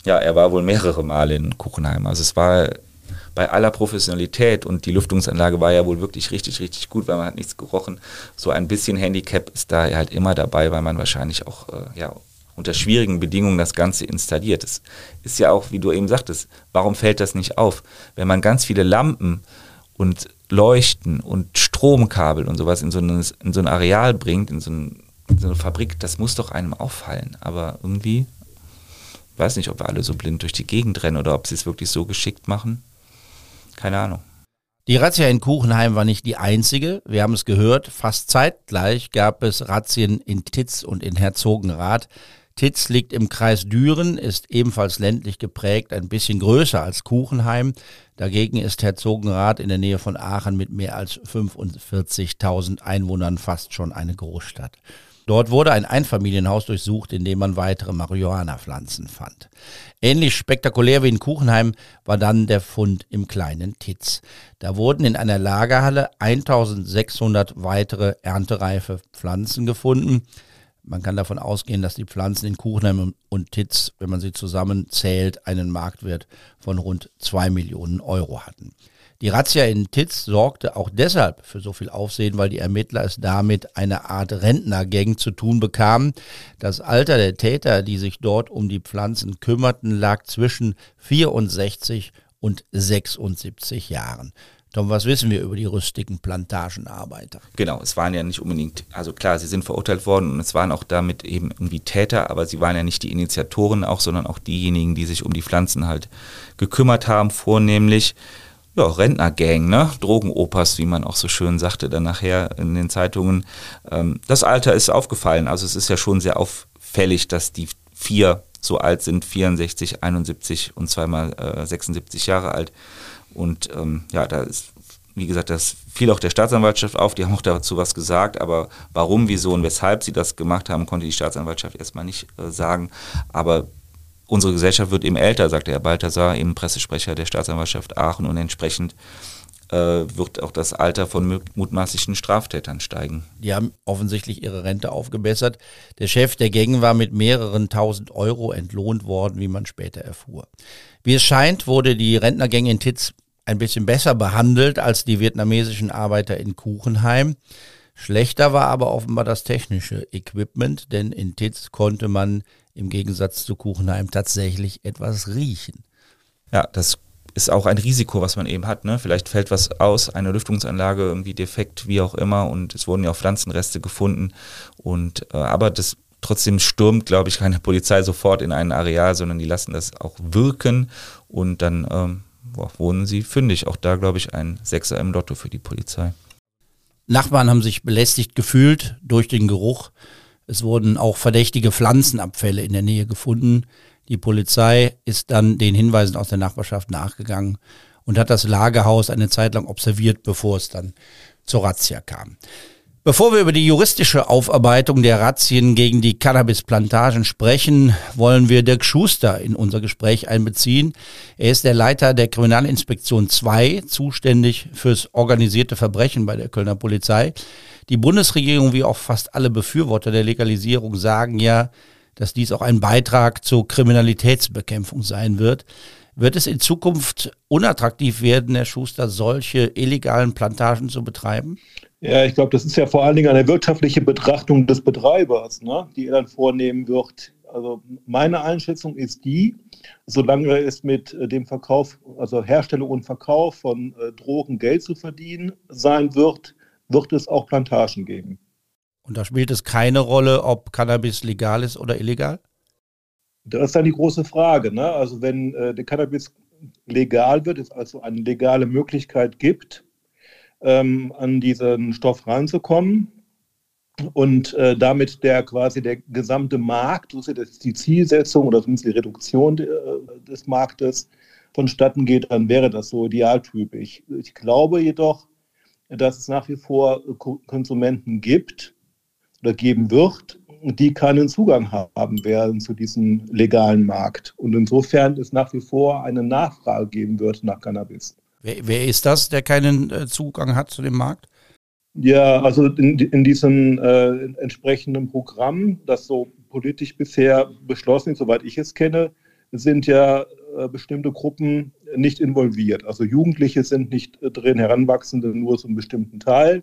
Speaker 7: ja, er war wohl mehrere Male in Kuchenheim. Also es war bei aller Professionalität und die Lüftungsanlage war ja wohl wirklich richtig, richtig gut, weil man hat nichts gerochen. So ein bisschen Handicap ist da halt immer dabei, weil man wahrscheinlich auch äh, ja, unter schwierigen Bedingungen das Ganze installiert. Es ist ja auch, wie du eben sagtest, warum fällt das nicht auf? Wenn man ganz viele Lampen und Leuchten und Stromkabel und sowas in so, ein, in so ein Areal bringt, in so, ein, in so eine Fabrik, das muss doch einem auffallen. Aber irgendwie, weiß nicht, ob wir alle so blind durch die Gegend rennen oder ob sie es wirklich so geschickt machen. Keine Ahnung.
Speaker 4: Die Razzia in Kuchenheim war nicht die einzige. Wir haben es gehört, fast zeitgleich gab es Razzien in Titz und in Herzogenrath. Titz liegt im Kreis Düren, ist ebenfalls ländlich geprägt, ein bisschen größer als Kuchenheim. Dagegen ist Herzogenrath in der Nähe von Aachen mit mehr als 45.000 Einwohnern fast schon eine Großstadt. Dort wurde ein Einfamilienhaus durchsucht, in dem man weitere Marihuana-Pflanzen fand. Ähnlich spektakulär wie in Kuchenheim war dann der Fund im kleinen Titz. Da wurden in einer Lagerhalle 1600 weitere erntereife Pflanzen gefunden. Man kann davon ausgehen, dass die Pflanzen in Kuchenheim und Titz, wenn man sie zusammenzählt, einen Marktwert von rund zwei Millionen Euro hatten. Die Razzia in Titz sorgte auch deshalb für so viel Aufsehen, weil die Ermittler es damit eine Art Rentnergang zu tun bekamen. Das Alter der Täter, die sich dort um die Pflanzen kümmerten, lag zwischen 64 und 76 Jahren. Tom, was wissen wir über die rüstigen Plantagenarbeiter?
Speaker 7: Genau, es waren ja nicht unbedingt, also klar, sie sind verurteilt worden und es waren auch damit eben irgendwie Täter, aber sie waren ja nicht die Initiatoren auch, sondern auch diejenigen, die sich um die Pflanzen halt gekümmert haben, vornehmlich ja, Rentnergang, ne? Drogenopas, wie man auch so schön sagte dann nachher in den Zeitungen. Ähm, das Alter ist aufgefallen. Also es ist ja schon sehr auffällig, dass die vier so alt sind, 64, 71 und zweimal äh, 76 Jahre alt. Und ähm, ja, da ist, wie gesagt, das fiel auch der Staatsanwaltschaft auf, die haben auch dazu was gesagt, aber warum, wieso und weshalb sie das gemacht haben, konnte die Staatsanwaltschaft erstmal nicht äh, sagen. Aber unsere Gesellschaft wird eben älter, sagte Herr Balthasar, eben Pressesprecher der Staatsanwaltschaft Aachen und entsprechend äh, wird auch das Alter von mutmaßlichen Straftätern steigen.
Speaker 4: Die haben offensichtlich ihre Rente aufgebessert. Der Chef der Gänge war mit mehreren tausend Euro entlohnt worden, wie man später erfuhr. Wie es scheint, wurde die Rentnergänge in Titz ein bisschen besser behandelt als die vietnamesischen Arbeiter in Kuchenheim. Schlechter war aber offenbar das technische Equipment, denn in Titz konnte man im Gegensatz zu Kuchenheim tatsächlich etwas riechen.
Speaker 7: Ja, das ist auch ein Risiko, was man eben hat. Ne? Vielleicht fällt was aus, eine Lüftungsanlage irgendwie defekt, wie auch immer, und es wurden ja auch Pflanzenreste gefunden. Und äh, aber das trotzdem stürmt, glaube ich, keine Polizei sofort in ein Areal, sondern die lassen das auch wirken und dann ähm, wurden sie fündig. Auch da, glaube ich, ein Sechser im Lotto für die Polizei.
Speaker 4: Nachbarn haben sich belästigt gefühlt durch den Geruch. Es wurden auch verdächtige Pflanzenabfälle in der Nähe gefunden. Die Polizei ist dann den Hinweisen aus der Nachbarschaft nachgegangen und hat das Lagerhaus eine Zeit lang observiert, bevor es dann zur Razzia kam. Bevor wir über die juristische Aufarbeitung der Razzien gegen die Cannabisplantagen sprechen, wollen wir Dirk Schuster in unser Gespräch einbeziehen. Er ist der Leiter der Kriminalinspektion 2, zuständig fürs organisierte Verbrechen bei der Kölner Polizei. Die Bundesregierung, wie auch fast alle Befürworter der Legalisierung, sagen ja, dass dies auch ein Beitrag zur Kriminalitätsbekämpfung sein wird. Wird es in Zukunft unattraktiv werden, Herr Schuster, solche illegalen Plantagen zu betreiben?
Speaker 8: Ja, ich glaube, das ist ja vor allen Dingen eine wirtschaftliche Betrachtung des Betreibers, ne, die er dann vornehmen wird. Also meine Einschätzung ist die, solange es mit äh, dem Verkauf, also Herstellung und Verkauf von äh, Drogen Geld zu verdienen sein wird, wird es auch Plantagen geben.
Speaker 4: Und da spielt es keine Rolle, ob Cannabis legal ist oder illegal?
Speaker 8: Das ist dann die große Frage. Ne? Also wenn äh, der Cannabis legal wird, es also eine legale Möglichkeit gibt, ähm, an diesen Stoff ranzukommen und äh, damit der quasi der gesamte Markt, so ist die Zielsetzung oder zumindest die Reduktion de, äh, des Marktes vonstatten geht, dann wäre das so idealtypisch. Ich glaube jedoch, dass es nach wie vor Konsumenten gibt oder geben wird, die keinen Zugang haben werden zu diesem legalen Markt. Und insofern es nach wie vor eine Nachfrage geben wird nach Cannabis.
Speaker 4: Wer, wer ist das, der keinen äh, Zugang hat zu dem Markt?
Speaker 8: Ja, also in, in diesem äh, entsprechenden Programm, das so politisch bisher beschlossen ist, soweit ich es kenne, sind ja äh, bestimmte Gruppen nicht involviert. Also Jugendliche sind nicht äh, drin, Heranwachsende nur zu einem bestimmten Teil.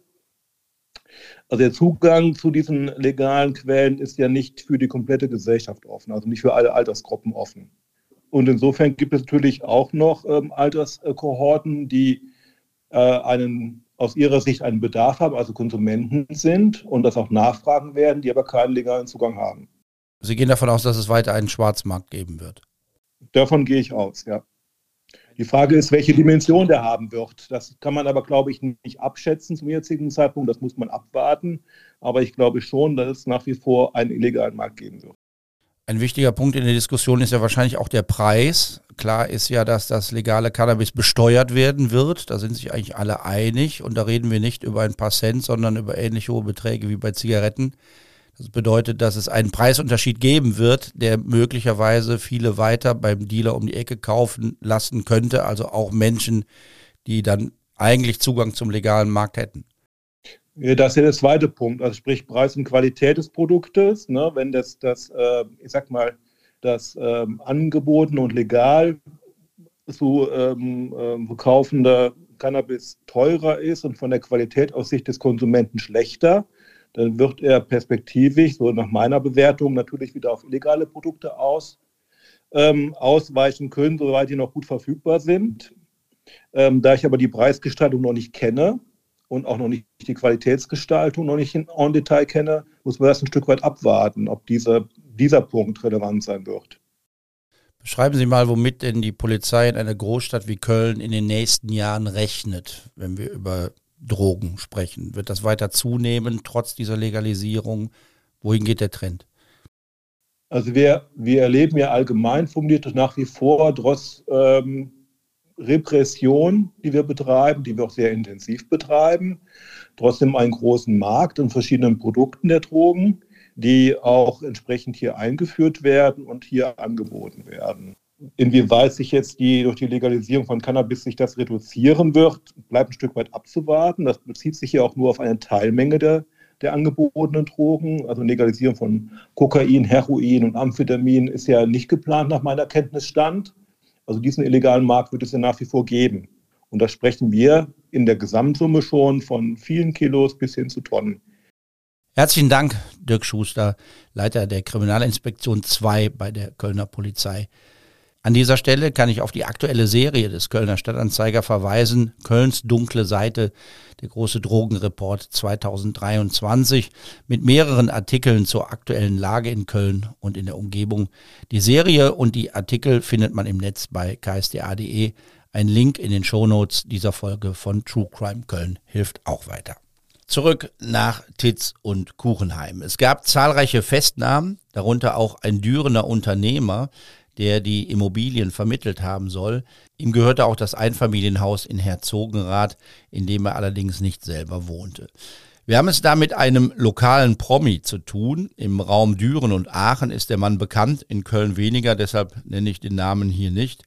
Speaker 8: Also der Zugang zu diesen legalen Quellen ist ja nicht für die komplette Gesellschaft offen, also nicht für alle Altersgruppen offen. Und insofern gibt es natürlich auch noch ähm, Alterskohorten, die äh, einen, aus ihrer Sicht einen Bedarf haben, also Konsumenten sind und das auch nachfragen werden, die aber keinen legalen Zugang haben.
Speaker 4: Sie gehen davon aus, dass es weiter einen Schwarzmarkt geben wird?
Speaker 8: Davon gehe ich aus, ja. Die Frage ist, welche Dimension der haben wird. Das kann man aber, glaube ich, nicht abschätzen zum jetzigen Zeitpunkt. Das muss man abwarten. Aber ich glaube schon, dass es nach wie vor einen illegalen Markt geben wird.
Speaker 4: Ein wichtiger Punkt in der Diskussion ist ja wahrscheinlich auch der Preis. Klar ist ja, dass das legale Cannabis besteuert werden wird. Da sind sich eigentlich alle einig. Und da reden wir nicht über ein paar Cent, sondern über ähnlich hohe Beträge wie bei Zigaretten. Das bedeutet, dass es einen Preisunterschied geben wird, der möglicherweise viele weiter beim Dealer um die Ecke kaufen lassen könnte. Also auch Menschen, die dann eigentlich Zugang zum legalen Markt hätten.
Speaker 8: Das ist ja der zweite Punkt, also sprich Preis und Qualität des Produktes. Ne? Wenn das, das äh, ich sag mal, das ähm, angeboten und legal zu ähm, äh, verkaufende Cannabis teurer ist und von der Qualität aus Sicht des Konsumenten schlechter, dann wird er perspektivisch, so nach meiner Bewertung, natürlich wieder auf illegale Produkte aus, ähm, ausweichen können, soweit die noch gut verfügbar sind. Ähm, da ich aber die Preisgestaltung noch nicht kenne, und auch noch nicht die Qualitätsgestaltung noch nicht in, en Detail kenne, muss man das ein Stück weit abwarten, ob dieser, dieser Punkt relevant sein wird.
Speaker 4: Beschreiben Sie mal, womit denn die Polizei in einer Großstadt wie Köln in den nächsten Jahren rechnet, wenn wir über Drogen sprechen. Wird das weiter zunehmen, trotz dieser Legalisierung? Wohin geht der Trend?
Speaker 8: Also wir, wir erleben ja allgemein formuliert nach wie vor trotz ähm, Repression, die wir betreiben, die wir auch sehr intensiv betreiben. Trotzdem einen großen Markt in verschiedenen Produkten der Drogen, die auch entsprechend hier eingeführt werden und hier angeboten werden. Inwieweit sich jetzt die, durch die Legalisierung von Cannabis sich das reduzieren wird, bleibt ein Stück weit abzuwarten. Das bezieht sich ja auch nur auf eine Teilmenge der, der angebotenen Drogen. Also Legalisierung von Kokain, Heroin und Amphetamin ist ja nicht geplant nach meiner Kenntnisstand. Also diesen illegalen Markt wird es ja nach wie vor geben. Und da sprechen wir in der Gesamtsumme schon von vielen Kilos bis hin zu Tonnen.
Speaker 4: Herzlichen Dank, Dirk Schuster, Leiter der Kriminalinspektion 2 bei der Kölner Polizei. An dieser Stelle kann ich auf die aktuelle Serie des Kölner Stadtanzeiger verweisen, Kölns dunkle Seite, der große Drogenreport 2023 mit mehreren Artikeln zur aktuellen Lage in Köln und in der Umgebung. Die Serie und die Artikel findet man im Netz bei ksda.de. Ein Link in den Shownotes dieser Folge von True Crime Köln hilft auch weiter. Zurück nach Titz und Kuchenheim. Es gab zahlreiche Festnahmen, darunter auch ein Dürener Unternehmer, der die Immobilien vermittelt haben soll. Ihm gehörte auch das Einfamilienhaus in Herzogenrath, in dem er allerdings nicht selber wohnte. Wir haben es da mit einem lokalen Promi zu tun. Im Raum Düren und Aachen ist der Mann bekannt, in Köln weniger, deshalb nenne ich den Namen hier nicht.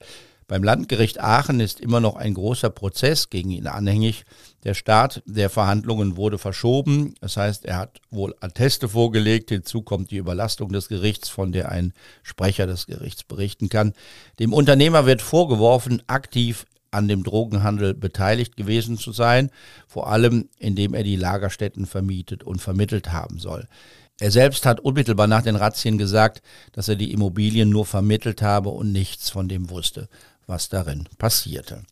Speaker 4: Beim Landgericht Aachen ist immer noch ein großer Prozess gegen ihn anhängig. Der Start der Verhandlungen wurde verschoben. Das heißt, er hat wohl Atteste vorgelegt. Hinzu kommt die Überlastung des Gerichts, von der ein Sprecher des Gerichts berichten kann. Dem Unternehmer wird vorgeworfen, aktiv an dem Drogenhandel beteiligt gewesen zu sein, vor allem indem er die Lagerstätten vermietet und vermittelt haben soll. Er selbst hat unmittelbar nach den Razzien gesagt, dass er die Immobilien nur vermittelt habe und nichts von dem wusste was darin passierte.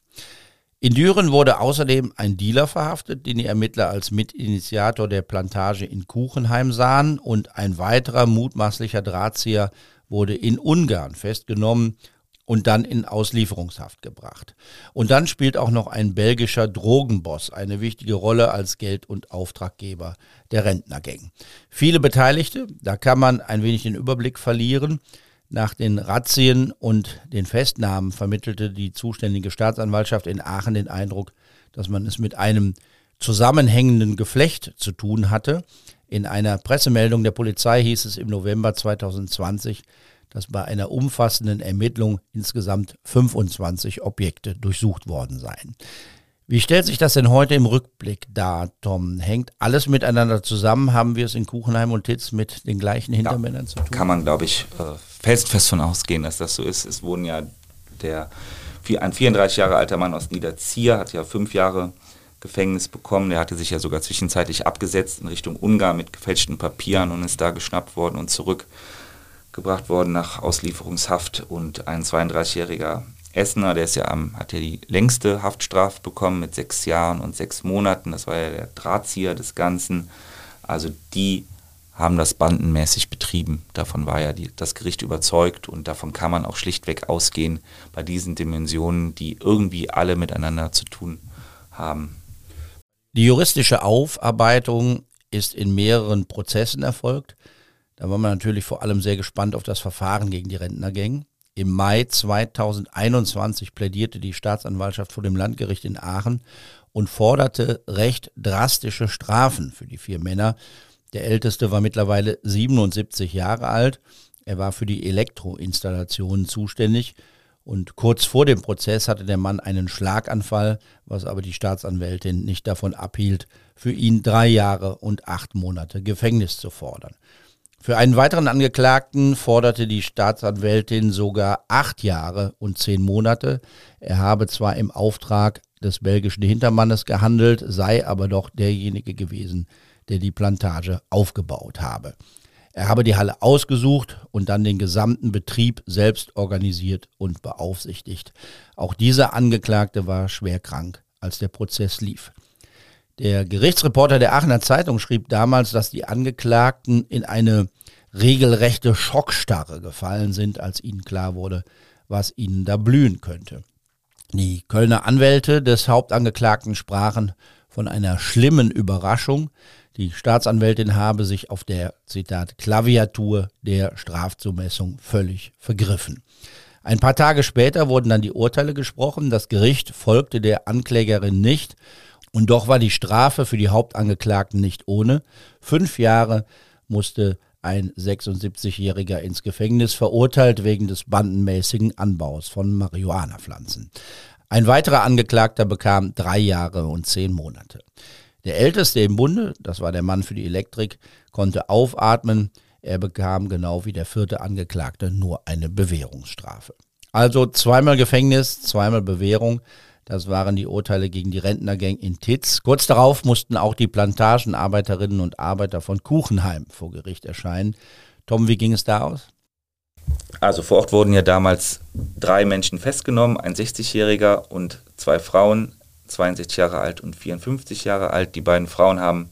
Speaker 4: In Düren wurde außerdem ein Dealer verhaftet, den die Ermittler als Mitinitiator der Plantage in Kuchenheim sahen und ein weiterer mutmaßlicher Drahtzieher wurde in Ungarn festgenommen und dann in Auslieferungshaft gebracht. Und dann spielt auch noch ein belgischer Drogenboss eine wichtige Rolle als Geld- und Auftraggeber der Rentnergang. Viele Beteiligte, da kann man ein wenig den Überblick verlieren. Nach den Razzien und den Festnahmen vermittelte die zuständige Staatsanwaltschaft in Aachen den Eindruck, dass man es mit einem zusammenhängenden Geflecht zu tun hatte. In einer Pressemeldung der Polizei hieß es im November 2020, dass bei einer umfassenden Ermittlung insgesamt 25 Objekte durchsucht worden seien. Wie stellt sich das denn heute im Rückblick dar, Tom? Hängt alles miteinander zusammen? Haben wir es in Kuchenheim und Titz mit den gleichen Hintermännern ja, zu tun?
Speaker 7: Kann man, glaube ich, äh, felsenfest von ausgehen, dass das so ist. Es wurden ja der, ein 34 Jahre alter Mann aus Niederzier hat ja fünf Jahre Gefängnis bekommen. Der hatte sich ja sogar zwischenzeitlich abgesetzt in Richtung Ungarn mit gefälschten Papieren und ist da geschnappt worden und zurückgebracht worden nach Auslieferungshaft. Und ein 32-jähriger Essener, der ist ja am, hat ja die längste Haftstrafe bekommen mit sechs Jahren und sechs Monaten. Das war ja der Drahtzieher des Ganzen. Also die haben das bandenmäßig betrieben. Davon war ja die, das Gericht überzeugt und davon kann man auch schlichtweg ausgehen bei diesen Dimensionen, die irgendwie alle miteinander zu tun haben.
Speaker 4: Die juristische Aufarbeitung ist in mehreren Prozessen erfolgt. Da war man natürlich vor allem sehr gespannt auf das Verfahren gegen die Rentnergänge. Im Mai 2021 plädierte die Staatsanwaltschaft vor dem Landgericht in Aachen und forderte recht drastische Strafen für die vier Männer. Der älteste war mittlerweile 77 Jahre alt. Er war für die Elektroinstallationen zuständig und kurz vor dem Prozess hatte der Mann einen Schlaganfall, was aber die Staatsanwältin nicht davon abhielt, für ihn drei Jahre und acht Monate Gefängnis zu fordern. Für einen weiteren Angeklagten forderte die Staatsanwältin sogar acht Jahre und zehn Monate. Er habe zwar im Auftrag des belgischen Hintermannes gehandelt, sei aber doch derjenige gewesen, der die Plantage aufgebaut habe. Er habe die Halle ausgesucht und dann den gesamten Betrieb selbst organisiert und beaufsichtigt. Auch dieser Angeklagte war schwer krank, als der Prozess lief. Der Gerichtsreporter der Aachener Zeitung schrieb damals, dass die Angeklagten in eine regelrechte Schockstarre gefallen sind, als ihnen klar wurde, was ihnen da blühen könnte. Die Kölner Anwälte des Hauptangeklagten sprachen von einer schlimmen Überraschung. Die Staatsanwältin habe sich auf der, Zitat, Klaviatur der Strafzumessung völlig vergriffen. Ein paar Tage später wurden dann die Urteile gesprochen. Das Gericht folgte der Anklägerin nicht und doch war die Strafe für die Hauptangeklagten nicht ohne. Fünf Jahre musste ein 76-Jähriger ins Gefängnis, verurteilt wegen des bandenmäßigen Anbaus von Marihuanapflanzen. Ein weiterer Angeklagter bekam drei Jahre und zehn Monate. Der älteste im Bunde, das war der Mann für die Elektrik, konnte aufatmen. Er bekam genau wie der vierte Angeklagte nur eine Bewährungsstrafe. Also zweimal Gefängnis, zweimal Bewährung. Das waren die Urteile gegen die Rentnergang in Titz. Kurz darauf mussten auch die Plantagenarbeiterinnen und Arbeiter von Kuchenheim vor Gericht erscheinen. Tom, wie ging es da aus?
Speaker 7: Also vor Ort wurden ja damals drei Menschen festgenommen, ein 60-Jähriger und zwei Frauen, 62 Jahre alt und 54 Jahre alt. Die beiden Frauen haben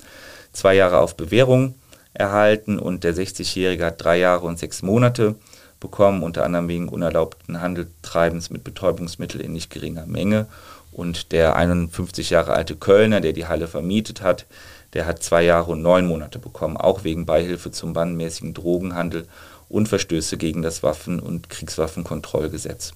Speaker 7: zwei Jahre auf Bewährung erhalten und der 60-Jährige hat drei Jahre und sechs Monate bekommen, unter anderem wegen unerlaubten Handeltreibens mit Betäubungsmitteln in nicht geringer Menge. Und der 51 Jahre alte Kölner, der die Halle vermietet hat, der hat zwei Jahre und neun Monate bekommen, auch wegen Beihilfe zum bannmäßigen Drogenhandel und Verstöße gegen das Waffen- und Kriegswaffenkontrollgesetz.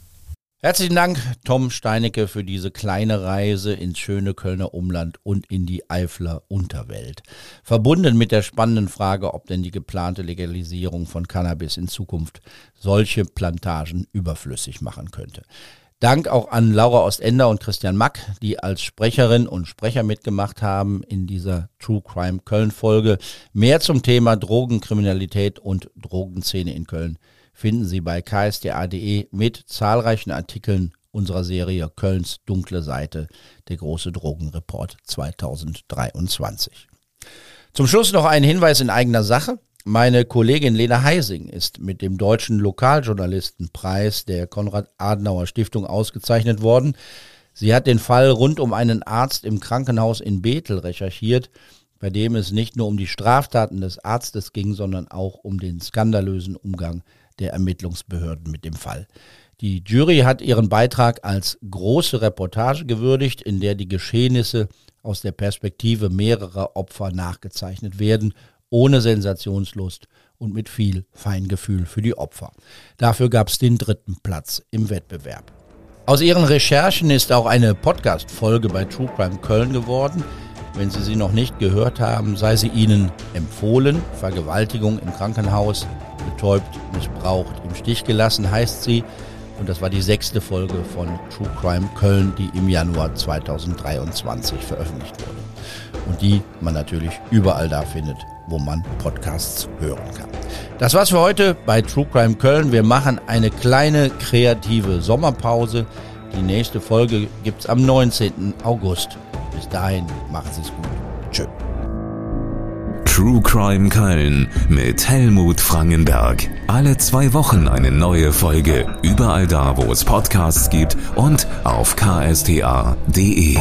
Speaker 4: Herzlichen Dank, Tom Steinecke, für diese kleine Reise ins schöne Kölner Umland und in die Eifler Unterwelt. Verbunden mit der spannenden Frage, ob denn die geplante Legalisierung von Cannabis in Zukunft solche Plantagen überflüssig machen könnte. Dank auch an Laura Ostender und Christian Mack, die als Sprecherin und Sprecher mitgemacht haben in dieser True Crime Köln Folge. Mehr zum Thema Drogenkriminalität und Drogenszene in Köln finden Sie bei ksda.de mit zahlreichen Artikeln unserer Serie Kölns dunkle Seite, der große Drogenreport 2023. Zum Schluss noch ein Hinweis in eigener Sache. Meine Kollegin Lena Heising ist mit dem Deutschen Lokaljournalistenpreis der Konrad-Adenauer-Stiftung ausgezeichnet worden. Sie hat den Fall rund um einen Arzt im Krankenhaus in Bethel recherchiert, bei dem es nicht nur um die Straftaten des Arztes ging, sondern auch um den skandalösen Umgang der Ermittlungsbehörden mit dem Fall. Die Jury hat ihren Beitrag als große Reportage gewürdigt, in der die Geschehnisse aus der Perspektive mehrerer Opfer nachgezeichnet werden ohne Sensationslust und mit viel Feingefühl für die Opfer. Dafür gab es den dritten Platz im Wettbewerb. Aus ihren Recherchen ist auch eine Podcast-Folge bei True Crime Köln geworden. Wenn Sie sie noch nicht gehört haben, sei sie Ihnen empfohlen. Vergewaltigung im Krankenhaus, betäubt, missbraucht, im Stich gelassen heißt sie. Und das war die sechste Folge von True Crime Köln, die im Januar 2023 veröffentlicht wurde. Und die man natürlich überall da findet, wo man Podcasts hören kann. Das war's für heute bei True Crime Köln. Wir machen eine kleine kreative Sommerpause. Die nächste Folge gibt's am 19. August. Bis dahin, machen Sie es gut. Tschö.
Speaker 1: True Crime Köln mit Helmut Frangenberg. Alle zwei Wochen eine neue Folge. Überall da, wo es Podcasts gibt und auf ksta.de.